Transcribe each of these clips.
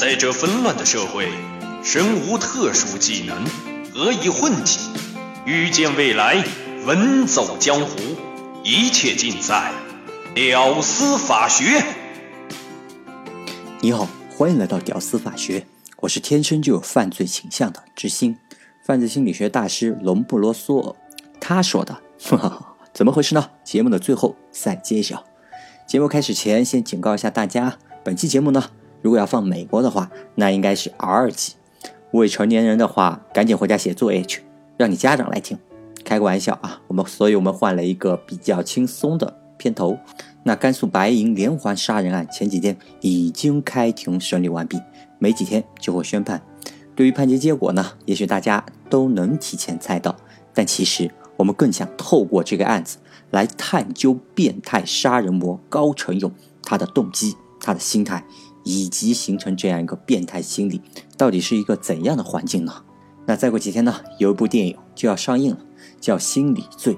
在这纷乱的社会，身无特殊技能，何以混迹？预见未来，稳走江湖，一切尽在屌丝法学。你好，欢迎来到屌丝法学，我是天生就有犯罪倾向的知心，犯罪心理学大师龙不啰嗦，他说的，哈哈，怎么回事呢？节目的最后再揭晓。节目开始前，先警告一下大家，本期节目呢，如果要放美国的话，那应该是 R 级；未成年人的话，赶紧回家写作业去，让你家长来听。开个玩笑啊，我们，所以我们换了一个比较轻松的片头。那甘肃白银连环杀人案前几天已经开庭审理完毕，没几天就会宣判。对于判决结果呢，也许大家都能提前猜到，但其实我们更想透过这个案子来探究变态杀人魔高成勇他的动机、他的心态，以及形成这样一个变态心理到底是一个怎样的环境呢？那再过几天呢，有一部电影就要上映了，叫《心理罪》，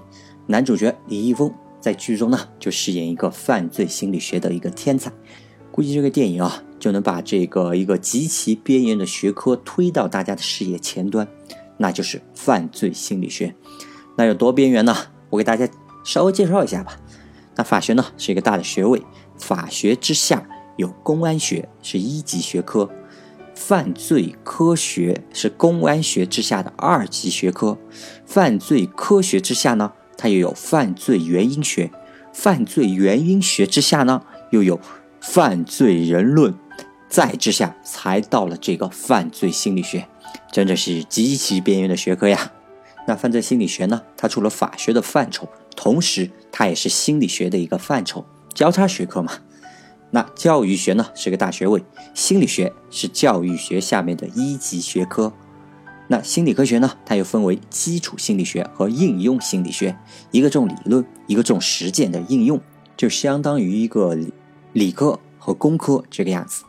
男主角李易峰。在剧中呢，就饰演一个犯罪心理学的一个天才，估计这个电影啊，就能把这个一个极其边缘的学科推到大家的视野前端，那就是犯罪心理学。那有多边缘呢？我给大家稍微介绍一下吧。那法学呢是一个大的学位，法学之下有公安学，是一级学科；犯罪科学是公安学之下的二级学科；犯罪科学之下呢？它又有犯罪原因学，犯罪原因学之下呢，又有犯罪人论，再之下才到了这个犯罪心理学，真的是极其边缘的学科呀。那犯罪心理学呢，它除了法学的范畴，同时它也是心理学的一个范畴，交叉学科嘛。那教育学呢是个大学位，心理学是教育学下面的一级学科。那心理科学呢？它又分为基础心理学和应用心理学，一个重理论，一个重实践的应用，就相当于一个理科和工科这个样子。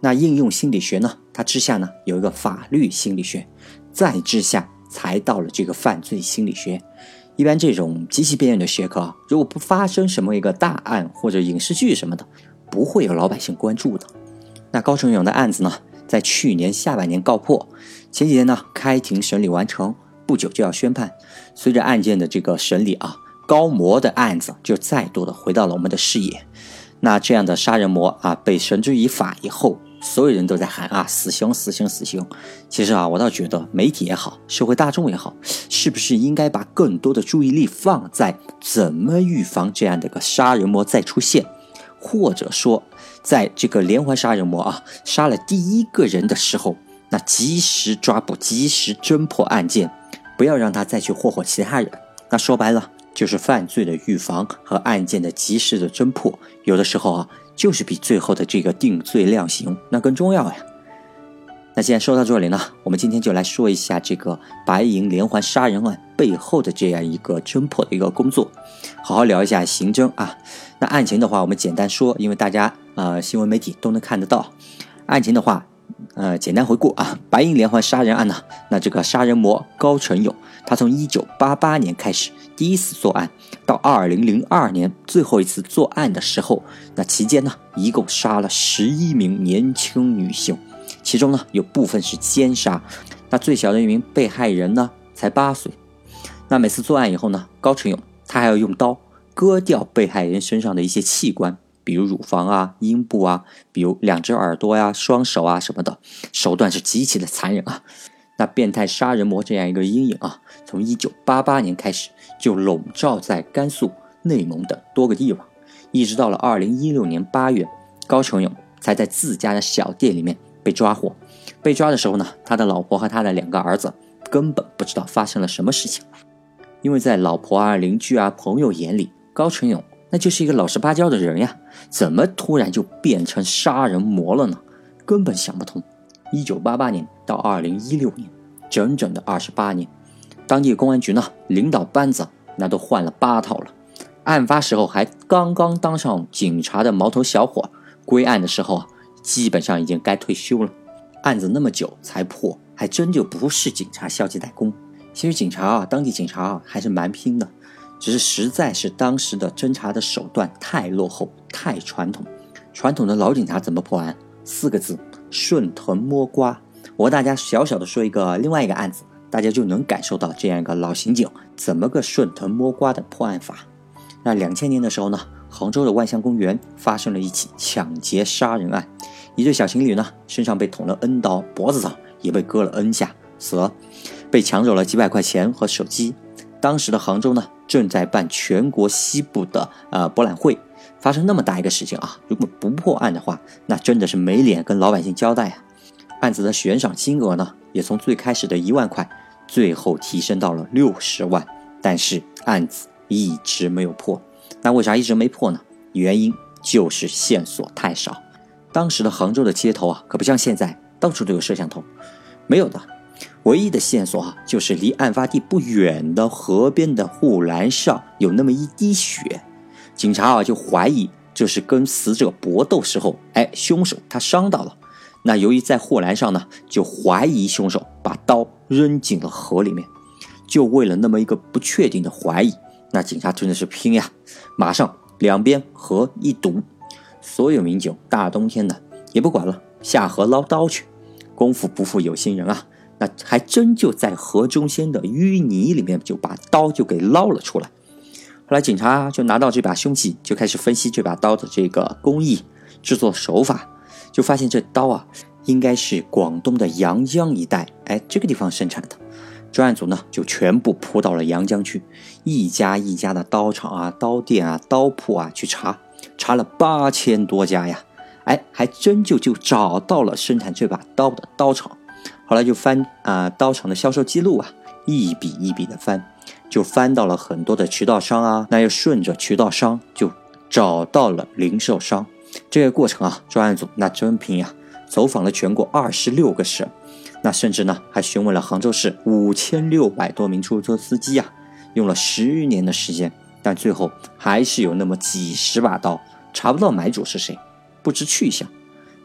那应用心理学呢？它之下呢有一个法律心理学，再之下才到了这个犯罪心理学。一般这种极其边缘的学科，如果不发生什么一个大案或者影视剧什么的，不会有老百姓关注的。那高成勇的案子呢？在去年下半年告破，前几天呢开庭审理完成，不久就要宣判。随着案件的这个审理啊，高模的案子就再度的回到了我们的视野。那这样的杀人魔啊被绳之以法以后，所有人都在喊啊死刑死刑死刑。其实啊，我倒觉得媒体也好，社会大众也好，是不是应该把更多的注意力放在怎么预防这样的个杀人魔再出现，或者说？在这个连环杀人魔啊杀了第一个人的时候，那及时抓捕，及时侦破案件，不要让他再去霍霍其他人。那说白了就是犯罪的预防和案件的及时的侦破，有的时候啊就是比最后的这个定罪量刑那更重要呀。那既然说到这里呢，我们今天就来说一下这个白银连环杀人案背后的这样一个侦破的一个工作，好好聊一下刑侦啊。那案情的话，我们简单说，因为大家呃新闻媒体都能看得到。案情的话，呃简单回顾啊，白银连环杀人案呢，那这个杀人魔高成勇，他从一九八八年开始第一次作案，到二零零二年最后一次作案的时候，那期间呢，一共杀了十一名年轻女性。其中呢，有部分是奸杀，那最小的一名被害人呢，才八岁。那每次作案以后呢，高成勇他还要用刀割掉被害人身上的一些器官，比如乳房啊、阴部啊，比如两只耳朵呀、双手啊什么的，手段是极其的残忍啊。那变态杀人魔这样一个阴影啊，从一九八八年开始就笼罩在甘肃、内蒙等多个地方，一直到了二零一六年八月，高成勇才在自家的小店里面。被抓获，被抓的时候呢，他的老婆和他的两个儿子根本不知道发生了什么事情，因为在老婆啊、邻居啊、朋友眼里，高成勇那就是一个老实巴交的人呀，怎么突然就变成杀人魔了呢？根本想不通。一九八八年到二零一六年，整整的二十八年，当地公安局呢领导班子那都换了八套了，案发时候还刚刚当上警察的毛头小伙，归案的时候啊。基本上已经该退休了，案子那么久才破，还真就不是警察消极怠工。其实警察啊，当地警察啊还是蛮拼的，只是实在是当时的侦查的手段太落后、太传统。传统的老警察怎么破案？四个字：顺藤摸瓜。我和大家小小的说一个另外一个案子，大家就能感受到这样一个老刑警怎么个顺藤摸瓜的破案法。那两千年的时候呢，杭州的万象公园发生了一起抢劫杀人案，一对小情侣呢身上被捅了 N 刀，脖子上也被割了 N 下，死了，被抢走了几百块钱和手机。当时的杭州呢正在办全国西部的呃博览会，发生那么大一个事情啊，如果不破案的话，那真的是没脸跟老百姓交代啊。案子的悬赏金额呢，也从最开始的一万块，最后提升到了六十万，但是案子一直没有破。那为啥一直没破呢？原因就是线索太少。当时的杭州的街头啊，可不像现在到处都有摄像头，没有的。唯一的线索啊，就是离案发地不远的河边的护栏上有那么一滴血。警察啊，就怀疑这是跟死者搏斗时候，哎，凶手他伤到了。那由于在护栏上呢，就怀疑凶手把刀扔进了河里面，就为了那么一个不确定的怀疑，那警察真的是拼呀！马上两边河一堵，所有民警大冬天的也不管了，下河捞刀去。功夫不负有心人啊，那还真就在河中间的淤泥里面就把刀就给捞了出来。后来警察就拿到这把凶器，就开始分析这把刀的这个工艺、制作手法。就发现这刀啊，应该是广东的阳江一带，哎，这个地方生产的。专案组呢，就全部扑到了阳江去，一家一家的刀厂啊、刀店啊、刀铺啊去查，查了八千多家呀，哎，还真就就找到了生产这把刀的刀厂。后来就翻啊刀厂的销售记录啊，一笔一笔的翻，就翻到了很多的渠道商啊，那又顺着渠道商就找到了零售商。这个过程啊，专案组那真拼呀，走访了全国二十六个省，那甚至呢还询问了杭州市五千六百多名出租车司机啊，用了十年的时间，但最后还是有那么几十把刀，查不到买主是谁，不知去向，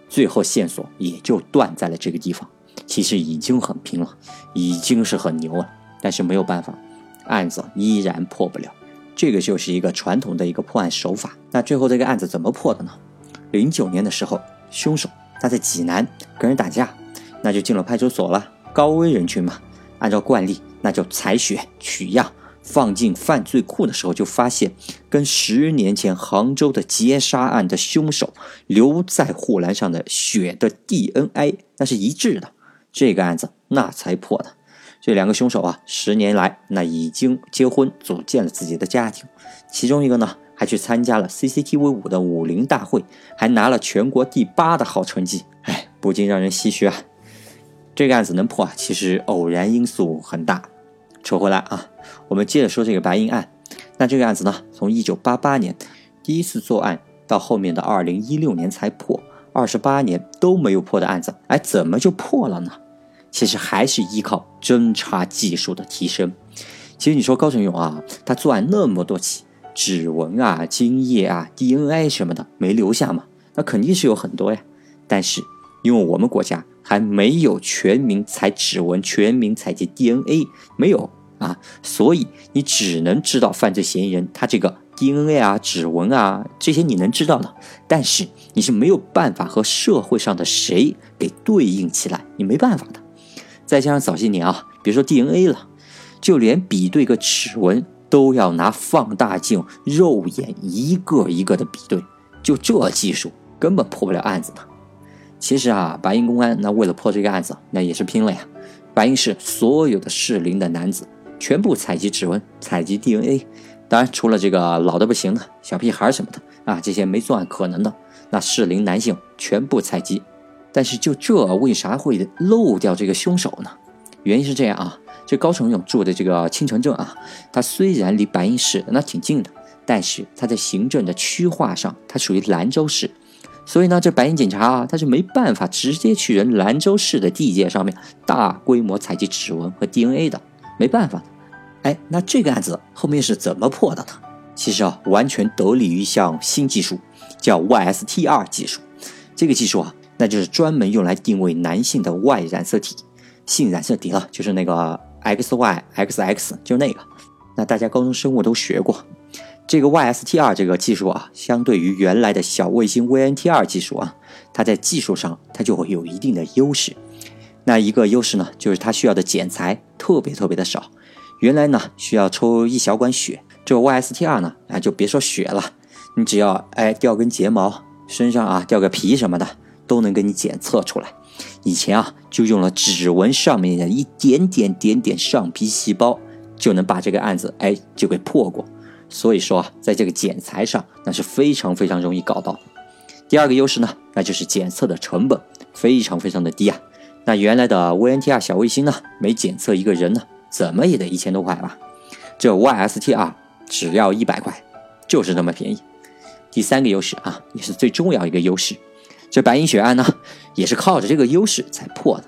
最后线索也就断在了这个地方。其实已经很拼了，已经是很牛了，但是没有办法，案子依然破不了。这个就是一个传统的一个破案手法。那最后这个案子怎么破的呢？零九年的时候，凶手他在济南跟人打架，那就进了派出所了。高危人群嘛，按照惯例，那就采血取样，放进犯罪库的时候，就发现跟十年前杭州的劫杀案的凶手留在护栏上的血的 DNA 那是一致的，这个案子那才破的。这两个凶手啊，十年来那已经结婚，组建了自己的家庭，其中一个呢。还去参加了 CCTV 五的武林大会，还拿了全国第八的好成绩，哎，不禁让人唏嘘啊。这个案子能破啊，其实偶然因素很大。扯回来啊，我们接着说这个白银案。那这个案子呢，从一九八八年第一次作案到后面的二零一六年才破，二十八年都没有破的案子，哎，怎么就破了呢？其实还是依靠侦查技术的提升。其实你说高成勇啊，他作案那么多起。指纹啊、精液啊、DNA 什么的没留下嘛？那肯定是有很多呀。但是因为我们国家还没有全民采指纹、全民采集 DNA，没有啊，所以你只能知道犯罪嫌疑人他这个 DNA 啊、指纹啊这些你能知道的，但是你是没有办法和社会上的谁给对应起来，你没办法的。再加上早些年啊，别说 DNA 了，就连比对个指纹。都要拿放大镜肉眼一个一个的比对，就这技术根本破不了案子的。其实啊，白银公安那为了破这个案子，那也是拼了呀。白银市所有的适龄的男子全部采集指纹、采集 DNA，当然除了这个老的不行的小屁孩什么的啊，这些没作案可能的，那适龄男性全部采集。但是就这为啥会漏掉这个凶手呢？原因是这样啊。这高成勇住的这个青城镇啊，它虽然离白银市那挺近的，但是它在行政的区划上，它属于兰州市，所以呢，这白银警察啊，他是没办法直接去人兰州市的地界上面大规模采集指纹和 DNA 的，没办法。哎，那这个案子后面是怎么破的呢？其实啊，完全得力于一项新技术，叫 YSTR 技术。这个技术啊，那就是专门用来定位男性的 Y 染色体，性染色体了，就是那个。X Y X X 就那个，那大家高中生物都学过，这个 YSTR 这个技术啊，相对于原来的小卫星 VNTR 技术啊，它在技术上它就会有一定的优势。那一个优势呢，就是它需要的剪裁特别特别的少。原来呢需要抽一小管血，这个 YSTR 呢啊就别说血了，你只要哎掉根睫毛，身上啊掉个皮什么的，都能给你检测出来。以前啊就用了指纹上面的一点点点点上皮细胞，就能把这个案子哎就给破过。所以说啊，在这个剪裁上，那是非常非常容易搞到。第二个优势呢，那就是检测的成本非常非常的低啊。那原来的 VNTR 小卫星呢，每检测一个人呢，怎么也得一千多块吧？这 YSTR 只要一百块，就是这么便宜。第三个优势啊，也是最重要一个优势，这白银血案呢，也是靠着这个优势才破的。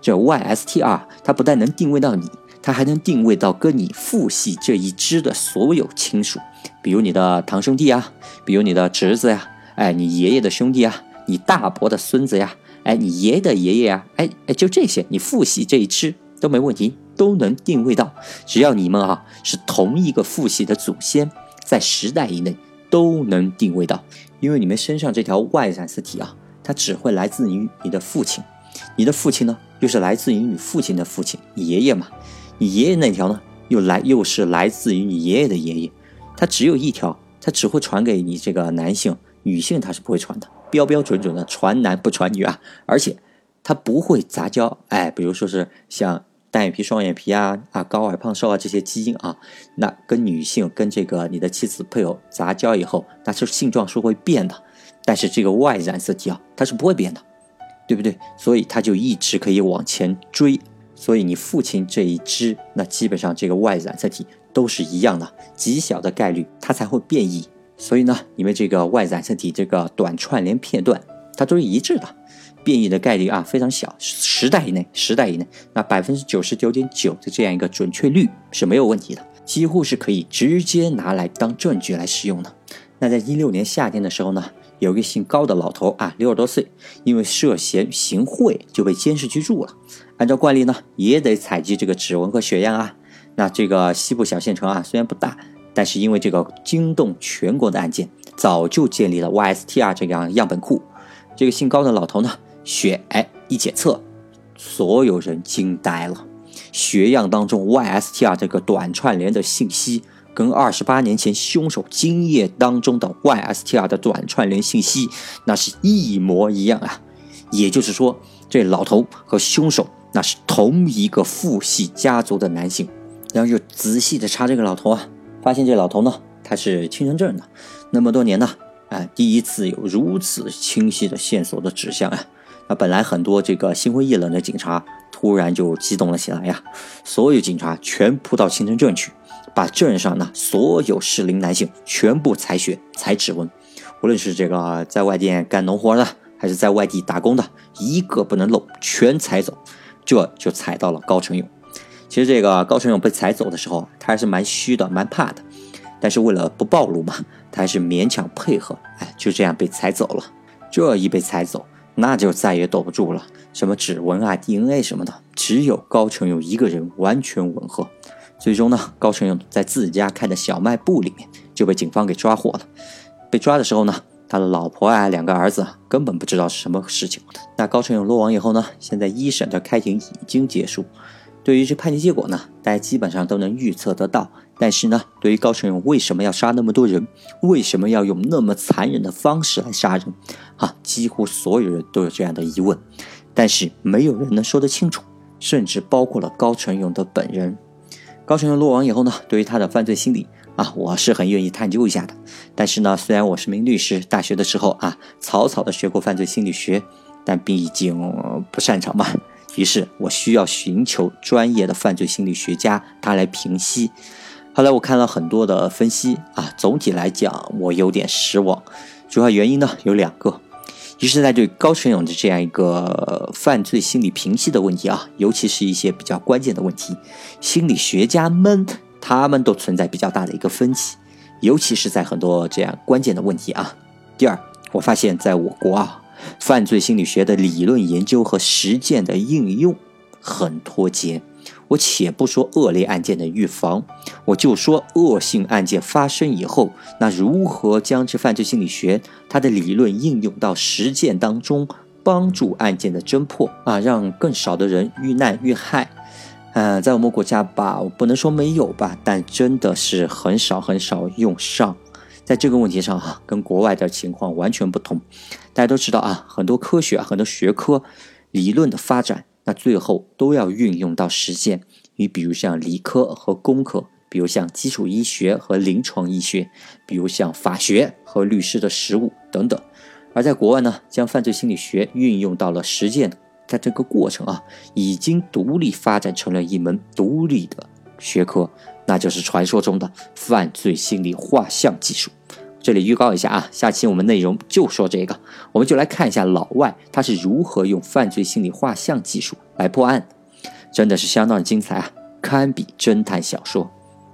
这 YSTR 它不但能定位到你。它还能定位到跟你父系这一支的所有亲属，比如你的堂兄弟啊，比如你的侄子呀，哎，你爷爷的兄弟啊，你大伯的孙子呀，哎，你爷爷的爷爷呀，哎哎，就这些，你父系这一支都没问题，都能定位到。只要你们啊是同一个父系的祖先，在十代以内都能定位到，因为你们身上这条 Y 染色体啊，它只会来自于你的父亲，你的父亲呢，又是来自于你父亲的父亲，你爷爷嘛。你爷爷那条呢，又来又是来自于你爷爷的爷爷，它只有一条，它只会传给你这个男性，女性它是不会传的，标标准准的传男不传女啊，而且它不会杂交，哎，比如说是像单眼皮、双眼皮啊啊、高矮胖瘦啊这些基因啊，那跟女性跟这个你的妻子配偶杂交以后，那是性状是会变的，但是这个 Y 染色体啊，它是不会变的，对不对？所以它就一直可以往前追。所以你父亲这一支，那基本上这个 Y 染色体都是一样的，极小的概率它才会变异。所以呢，你们这个 Y 染色体这个短串联片段，它都是一致的，变异的概率啊非常小，十代以内，十代以内，那百分之九十九点九的这样一个准确率是没有问题的，几乎是可以直接拿来当证据来使用的。那在一六年夏天的时候呢，有个姓高的老头啊，六十多岁，因为涉嫌行贿就被监视居住了。按照惯例呢，也得采集这个指纹和血样啊。那这个西部小县城啊，虽然不大，但是因为这个惊动全国的案件，早就建立了 YSTR 这样样本库。这个姓高的老头呢，血哎一检测，所有人惊呆了。血样当中 YSTR 这个短串联的信息，跟二十八年前凶手精液当中的 YSTR 的短串联信息，那是一模一样啊。也就是说，这老头和凶手。那是同一个父系家族的男性，然后就仔细的查这个老头啊，发现这老头呢，他是青城镇的，那么多年呢，啊，第一次有如此清晰的线索的指向啊，那本来很多这个心灰意冷的警察突然就激动了起来呀，所有警察全扑到青城镇去，把镇上呢所有适龄男性全部采血采指纹，无论是这个在外地干农活的，还是在外地打工的，一个不能漏，全采走。这就踩到了高成勇。其实这个高成勇被踩走的时候，他还是蛮虚的，蛮怕的。但是为了不暴露嘛，他还是勉强配合。哎，就这样被踩走了。这一被踩走，那就再也兜不住了。什么指纹啊、DNA 什么的，只有高成勇一个人完全吻合。最终呢，高成勇在自家开的小卖部里面就被警方给抓获了。被抓的时候呢。他的老婆啊，两个儿子根本不知道是什么事情。那高成勇落网以后呢？现在一审的开庭已经结束。对于这判决结果呢，大家基本上都能预测得到。但是呢，对于高成勇为什么要杀那么多人，为什么要用那么残忍的方式来杀人，啊，几乎所有人都有这样的疑问。但是没有人能说得清楚，甚至包括了高成勇的本人。高成勇落网以后呢，对于他的犯罪心理。啊，我是很愿意探究一下的，但是呢，虽然我是名律师，大学的时候啊，草草的学过犯罪心理学，但毕竟不擅长嘛，于是我需要寻求专业的犯罪心理学家他来评析。后来我看了很多的分析啊，总体来讲我有点失望，主要原因呢有两个，一是在对高成勇的这样一个犯罪心理评析的问题啊，尤其是一些比较关键的问题，心理学家们。他们都存在比较大的一个分歧，尤其是在很多这样关键的问题啊。第二，我发现在我国啊，犯罪心理学的理论研究和实践的应用很脱节。我且不说恶劣案件的预防，我就说恶性案件发生以后，那如何将这犯罪心理学它的理论应用到实践当中，帮助案件的侦破啊，让更少的人遇难遇害。嗯，在我们国家吧，我不能说没有吧，但真的是很少很少用上。在这个问题上哈，跟国外的情况完全不同。大家都知道啊，很多科学啊、很多学科理论的发展，那最后都要运用到实践。你比如像理科和工科，比如像基础医学和临床医学，比如像法学和律师的实务等等。而在国外呢，将犯罪心理学运用到了实践。在这个过程啊，已经独立发展成了一门独立的学科，那就是传说中的犯罪心理画像技术。这里预告一下啊，下期我们内容就说这个，我们就来看一下老外他是如何用犯罪心理画像技术来破案，真的是相当的精彩啊，堪比侦探小说。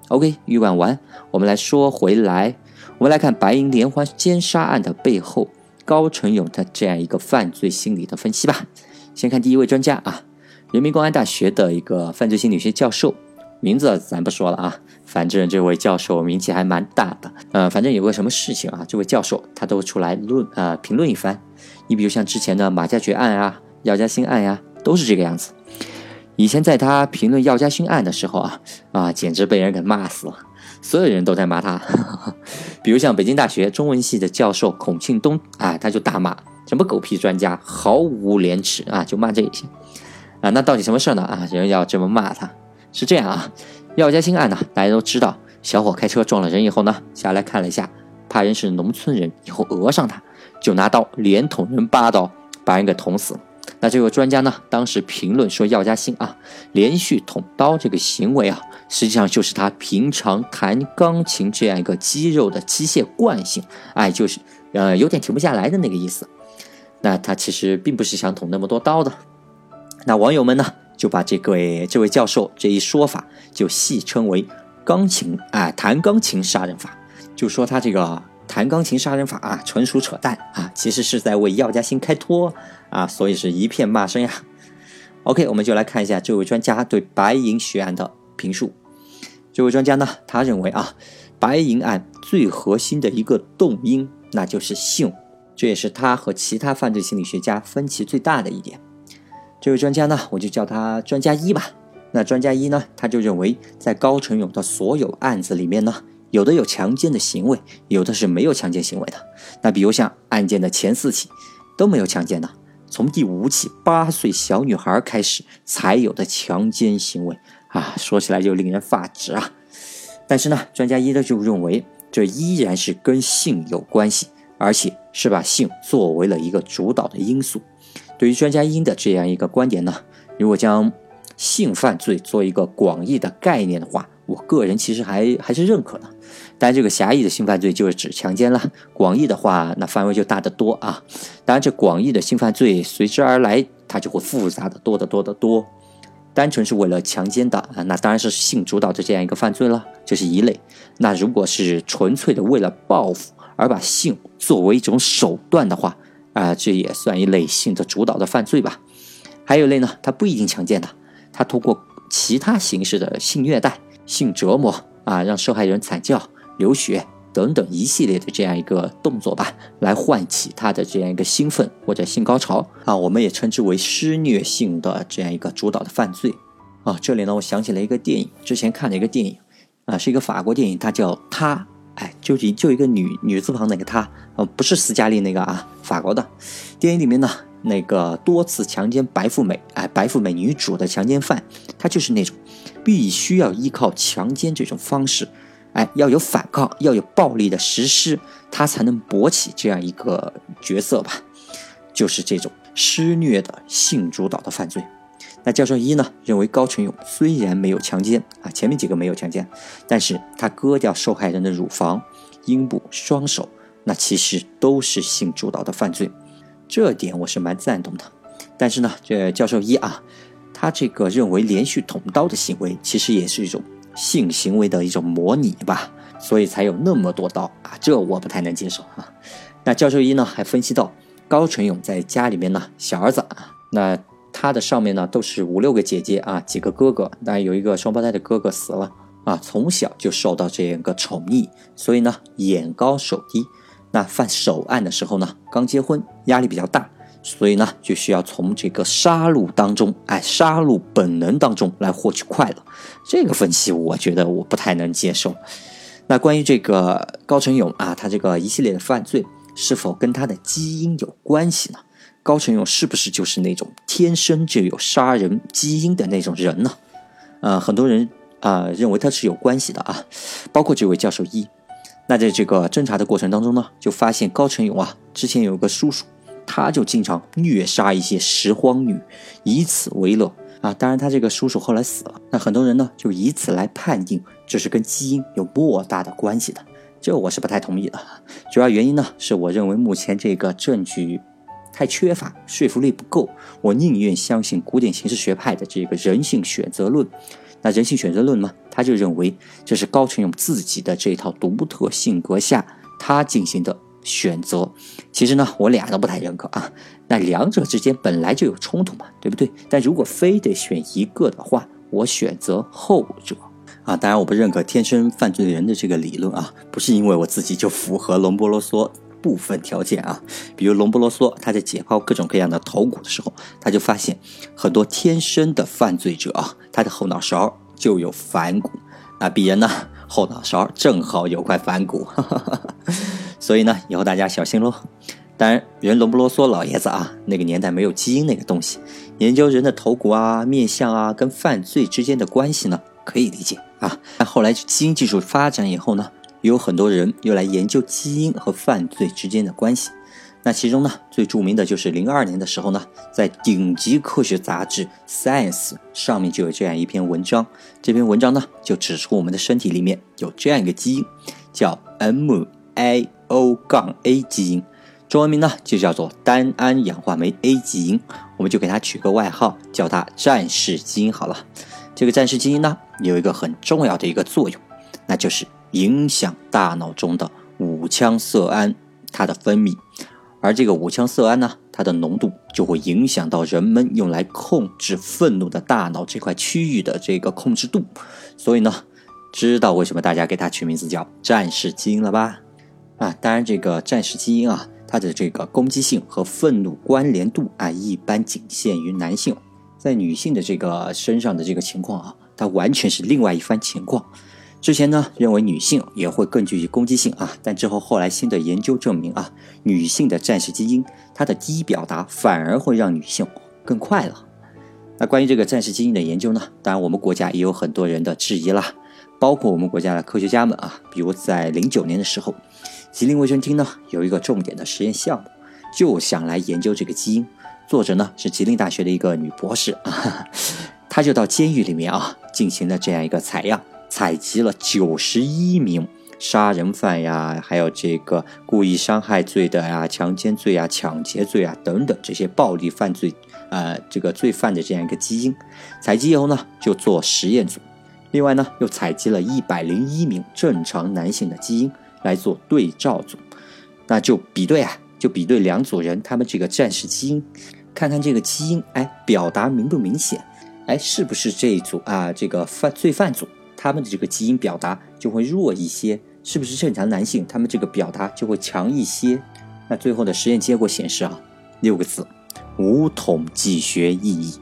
OK，预告完，我们来说回来，我们来看白银连环奸杀案的背后，高成勇他这样一个犯罪心理的分析吧。先看第一位专家啊，人民公安大学的一个犯罪心理学教授，名字咱不说了啊，反正这位教授名气还蛮大的。呃，反正有个什么事情啊，这位教授他都出来论呃评论一番。你比如像之前的马加爵案啊、药家鑫案呀，都是这个样子。以前在他评论药家鑫案的时候啊，啊，简直被人给骂死了，所有人都在骂他。比如像北京大学中文系的教授孔庆东啊，他就大骂。什么狗屁专家，毫无廉耻啊！就骂这些啊，那到底什么事儿呢？啊，人要这么骂他？是这样啊，药家鑫案呢，大家都知道，小伙开车撞了人以后呢，下来看了一下，怕人是农村人，以后讹上他，就拿刀连捅人八刀，把人给捅死了。那这位专家呢，当时评论说，药家鑫啊，连续捅刀这个行为啊，实际上就是他平常弹钢琴这样一个肌肉的机械惯性，哎，就是呃，有点停不下来的那个意思。那他其实并不是想捅那么多刀的，那网友们呢就把这位这位教授这一说法就戏称为“钢琴啊弹钢琴杀人法”，就说他这个弹钢琴杀人法啊纯属扯淡啊，其实是在为药家鑫开脱啊，所以是一片骂声呀。OK，我们就来看一下这位专家对白银血案的评述。这位专家呢，他认为啊，白银案最核心的一个动因那就是性。这也是他和其他犯罪心理学家分歧最大的一点。这位专家呢，我就叫他专家一吧。那专家一呢，他就认为，在高成勇的所有案子里面呢，有的有强奸的行为，有的是没有强奸行为的。那比如像案件的前四起都没有强奸的，从第五起八岁小女孩开始才有的强奸行为啊，说起来就令人发指啊。但是呢，专家一呢就认为，这依然是跟性有关系。而且是把性作为了一个主导的因素。对于专家一的这样一个观点呢，如果将性犯罪做一个广义的概念的话，我个人其实还还是认可的。当然，这个狭义的性犯罪就是指强奸了，广义的话那范围就大得多啊。当然，这广义的性犯罪随之而来，它就会复杂的多得多得多。单纯是为了强奸的啊，那当然是性主导的这样一个犯罪了，这是一类。那如果是纯粹的为了报复，而把性作为一种手段的话，啊，这也算一类性的主导的犯罪吧。还有一类呢，他不一定强奸的，他通过其他形式的性虐待、性折磨啊，让受害人惨叫、流血等等一系列的这样一个动作吧，来唤起他的这样一个兴奋或者性高潮啊，我们也称之为施虐性的这样一个主导的犯罪啊。这里呢，我想起了一个电影，之前看了一个电影啊，是一个法国电影，它叫《他》。哎，就一就一个女女字旁那个她，呃，不是斯嘉丽那个啊，法国的电影里面呢，那个多次强奸白富美，哎，白富美女主的强奸犯，他就是那种必须要依靠强奸这种方式，哎，要有反抗，要有暴力的实施，他才能勃起这样一个角色吧，就是这种施虐的性主导的犯罪。那教授一呢认为高成勇虽然没有强奸啊，前面几个没有强奸，但是他割掉受害人的乳房、阴部、双手，那其实都是性主导的犯罪，这点我是蛮赞同的。但是呢，这教授一啊，他这个认为连续捅刀的行为其实也是一种性行为的一种模拟吧，所以才有那么多刀啊，这我不太能接受啊。那教授一呢还分析到，高成勇在家里面呢，小儿子啊，那。他的上面呢都是五六个姐姐啊，几个哥哥，那有一个双胞胎的哥哥死了啊，从小就受到这样一个宠溺，所以呢眼高手低。那犯首案的时候呢，刚结婚，压力比较大，所以呢就需要从这个杀戮当中，哎，杀戮本能当中来获取快乐。这个分析我觉得我不太能接受。那关于这个高成勇啊，他这个一系列的犯罪是否跟他的基因有关系呢？高成勇是不是就是那种天生就有杀人基因的那种人呢？呃，很多人啊认为他是有关系的啊，包括这位教授一。那在这个侦查的过程当中呢，就发现高成勇啊之前有个叔叔，他就经常虐杀一些拾荒女，以此为乐啊。当然，他这个叔叔后来死了，那很多人呢就以此来判定这是跟基因有莫大的关系的。这我是不太同意的。主要原因呢，是我认为目前这个证据。太缺乏说服力不够，我宁愿相信古典刑事学派的这个人性选择论。那人性选择论嘛，他就认为这是高成勇自己的这套独特性格下他进行的选择。其实呢，我俩都不太认可啊。那两者之间本来就有冲突嘛，对不对？但如果非得选一个的话，我选择后者啊。当然，我不认可天生犯罪人的这个理论啊，不是因为我自己就符合龙波罗梭。部分条件啊，比如隆布罗梭，他在解剖各种各样的头骨的时候，他就发现很多天生的犯罪者啊，他的后脑勺就有反骨，那鄙人呢后脑勺正好有块反骨，所以呢以后大家小心喽。当然，人龙不啰嗦，老爷子啊，那个年代没有基因那个东西，研究人的头骨啊、面相啊跟犯罪之间的关系呢，可以理解啊。但后来基因技术发展以后呢？有很多人又来研究基因和犯罪之间的关系，那其中呢最著名的就是零二年的时候呢，在顶级科学杂志《Science》上面就有这样一篇文章，这篇文章呢就指出我们的身体里面有这样一个基因，叫 MAO 杠 A 基因，中文名呢就叫做单胺氧化酶 A 基因，我们就给它取个外号，叫它战士基因好了。这个战士基因呢有一个很重要的一个作用，那就是。影响大脑中的五羟色胺它的分泌，而这个五羟色胺呢，它的浓度就会影响到人们用来控制愤怒的大脑这块区域的这个控制度。所以呢，知道为什么大家给它取名字叫战士基因了吧？啊，当然这个战士基因啊，它的这个攻击性和愤怒关联度啊，一般仅限于男性，在女性的这个身上的这个情况啊，它完全是另外一番情况。之前呢，认为女性也会更具攻击性啊，但之后后来新的研究证明啊，女性的战士基因，它的低表达反而会让女性更快乐。那关于这个战士基因的研究呢，当然我们国家也有很多人的质疑啦，包括我们国家的科学家们啊，比如在零九年的时候，吉林卫生厅呢有一个重点的实验项目，就想来研究这个基因，作者呢是吉林大学的一个女博士啊，她就到监狱里面啊进行了这样一个采样。采集了九十一名杀人犯呀，还有这个故意伤害罪的呀、强奸罪啊、抢劫罪啊等等这些暴力犯罪，呃，这个罪犯的这样一个基因。采集以后呢，就做实验组。另外呢，又采集了一百零一名正常男性的基因来做对照组。那就比对啊，就比对两组人他们这个战士基因，看看这个基因哎表达明不明显，哎是不是这一组啊这个犯罪犯组。他们的这个基因表达就会弱一些，是不是正常男性？他们这个表达就会强一些。那最后的实验结果显示啊，六个字，无统计学意义。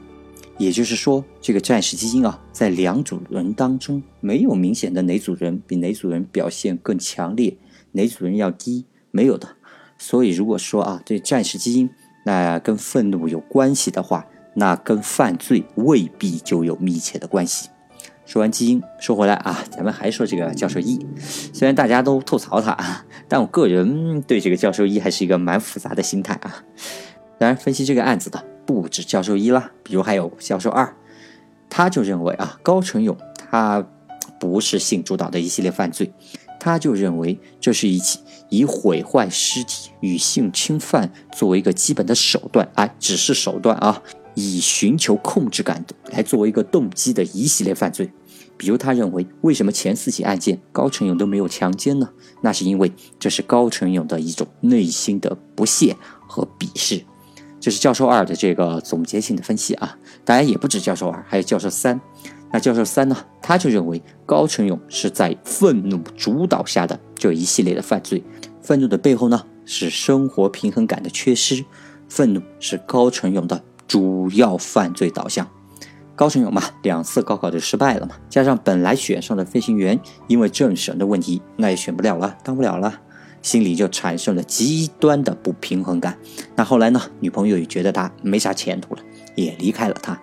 也就是说，这个战士基因啊，在两组人当中没有明显的哪组人比哪组人表现更强烈，哪组人要低，没有的。所以如果说啊，这战士基因那跟愤怒有关系的话，那跟犯罪未必就有密切的关系。说完基因，说回来啊，咱们还说这个教授一。虽然大家都吐槽他，但我个人对这个教授一还是一个蛮复杂的心态啊。当然，分析这个案子的不止教授一啦，比如还有教授二，他就认为啊，高成勇他不是性主导的一系列犯罪，他就认为这是一起以毁坏尸体与性侵犯作为一个基本的手段，哎，只是手段啊，以寻求控制感来作为一个动机的一系列犯罪。比如，他认为为什么前四起案件高成勇都没有强奸呢？那是因为这是高成勇的一种内心的不屑和鄙视。这是教授二的这个总结性的分析啊。当然也不止教授二，还有教授三。那教授三呢，他就认为高成勇是在愤怒主导下的这一系列的犯罪。愤怒的背后呢，是生活平衡感的缺失。愤怒是高成勇的主要犯罪导向。高成勇嘛，两次高考就失败了嘛，加上本来选上的飞行员，因为政审的问题，那也选不了了，当不了了，心里就产生了极端的不平衡感。那后来呢，女朋友也觉得他没啥前途了，也离开了他。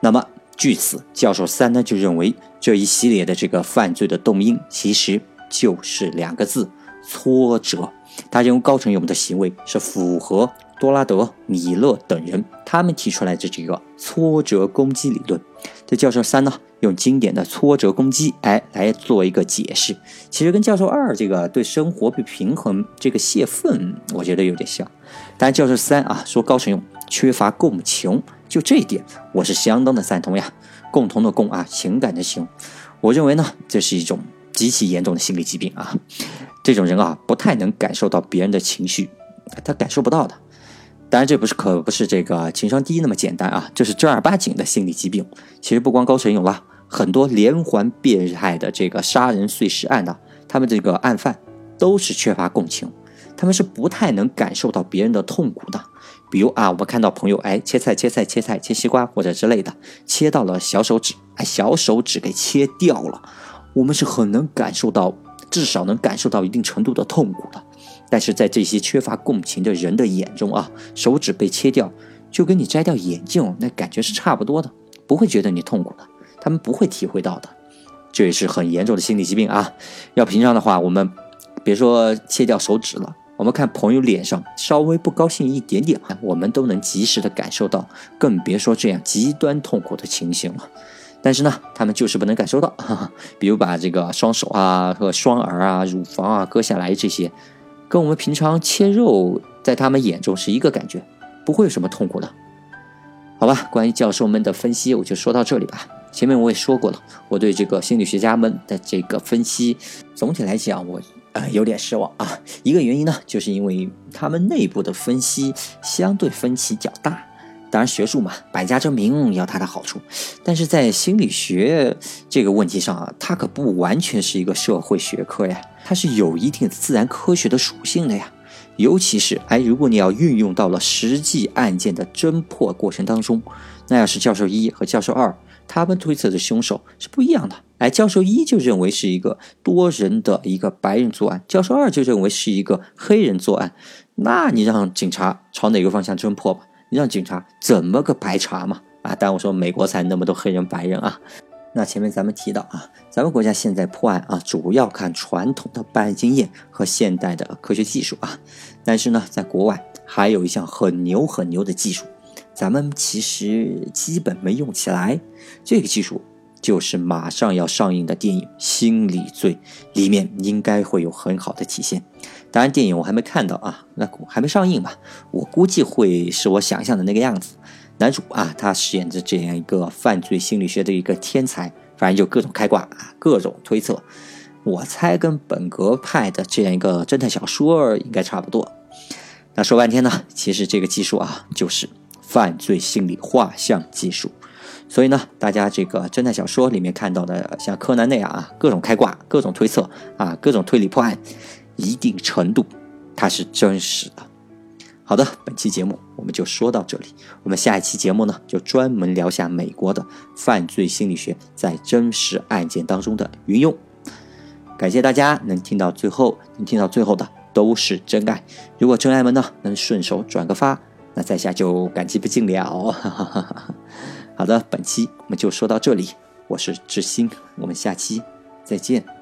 那么据此，教授三呢就认为这一系列的这个犯罪的动因，其实就是两个字：挫折。他认为高成勇的行为是符合。多拉德、米勒等人，他们提出来的这个挫折攻击理论，这教授三呢，用经典的挫折攻击，哎，来做一个解释。其实跟教授二这个对生活不平衡这个泄愤，我觉得有点像。但教授三啊，说高成勇缺乏共情，就这一点，我是相当的赞同呀。共同的共啊，情感的情，我认为呢，这是一种极其严重的心理疾病啊。这种人啊，不太能感受到别人的情绪，他感受不到的。当然，这不是可不是这个情商低那么简单啊，这是正儿八经的心理疾病。其实不光高成勇了，很多连环变态的这个杀人碎尸案的，他们这个案犯都是缺乏共情，他们是不太能感受到别人的痛苦的。比如啊，我们看到朋友哎切菜切菜切菜切西瓜或者之类的，切到了小手指，哎小手指给切掉了，我们是很能感受到，至少能感受到一定程度的痛苦的。但是在这些缺乏共情的人的眼中啊，手指被切掉，就跟你摘掉眼镜，那感觉是差不多的，不会觉得你痛苦的，他们不会体会到的，这也是很严重的心理疾病啊。要平常的话，我们别说切掉手指了，我们看朋友脸上稍微不高兴一点点，我们都能及时的感受到，更别说这样极端痛苦的情形了。但是呢，他们就是不能感受到，哈哈，比如把这个双手啊和双耳啊、乳房啊割下来这些。跟我们平常切肉，在他们眼中是一个感觉，不会有什么痛苦的，好吧？关于教授们的分析，我就说到这里吧。前面我也说过了，我对这个心理学家们的这个分析，总体来讲，我呃有点失望啊。一个原因呢，就是因为他们内部的分析相对分歧较大。当然，学术嘛，百家争鸣有它的好处，但是在心理学这个问题上啊，它可不完全是一个社会学科呀，它是有一定自然科学的属性的呀。尤其是哎，如果你要运用到了实际案件的侦破过程当中，那要是教授一和教授二他们推测的凶手是不一样的，哎，教授一就认为是一个多人的一个白人作案，教授二就认为是一个黑人作案，那你让警察朝哪个方向侦破吧？让警察怎么个排查嘛？啊，但我说美国才那么多黑人白人啊。那前面咱们提到啊，咱们国家现在破案啊，主要看传统的办案经验和现代的科学技术啊。但是呢，在国外还有一项很牛很牛的技术，咱们其实基本没用起来。这个技术。就是马上要上映的电影《心理罪》里面应该会有很好的体现。当然，电影我还没看到啊，那还没上映吧？我估计会是我想象的那个样子。男主啊，他饰演着这样一个犯罪心理学的一个天才，反正就各种开挂啊，各种推测。我猜跟本格派的这样一个侦探小说应该差不多。那说半天呢，其实这个技术啊，就是犯罪心理画像技术。所以呢，大家这个侦探小说里面看到的，像柯南那样啊，各种开挂、各种推测啊、各种推理破案，一定程度它是真实的。好的，本期节目我们就说到这里，我们下一期节目呢，就专门聊下美国的犯罪心理学在真实案件当中的运用。感谢大家能听到最后，能听到最后的都是真爱。如果真爱们呢能顺手转个发，那在下就感激不尽了。哈哈哈哈好的，本期我们就说到这里。我是志新，我们下期再见。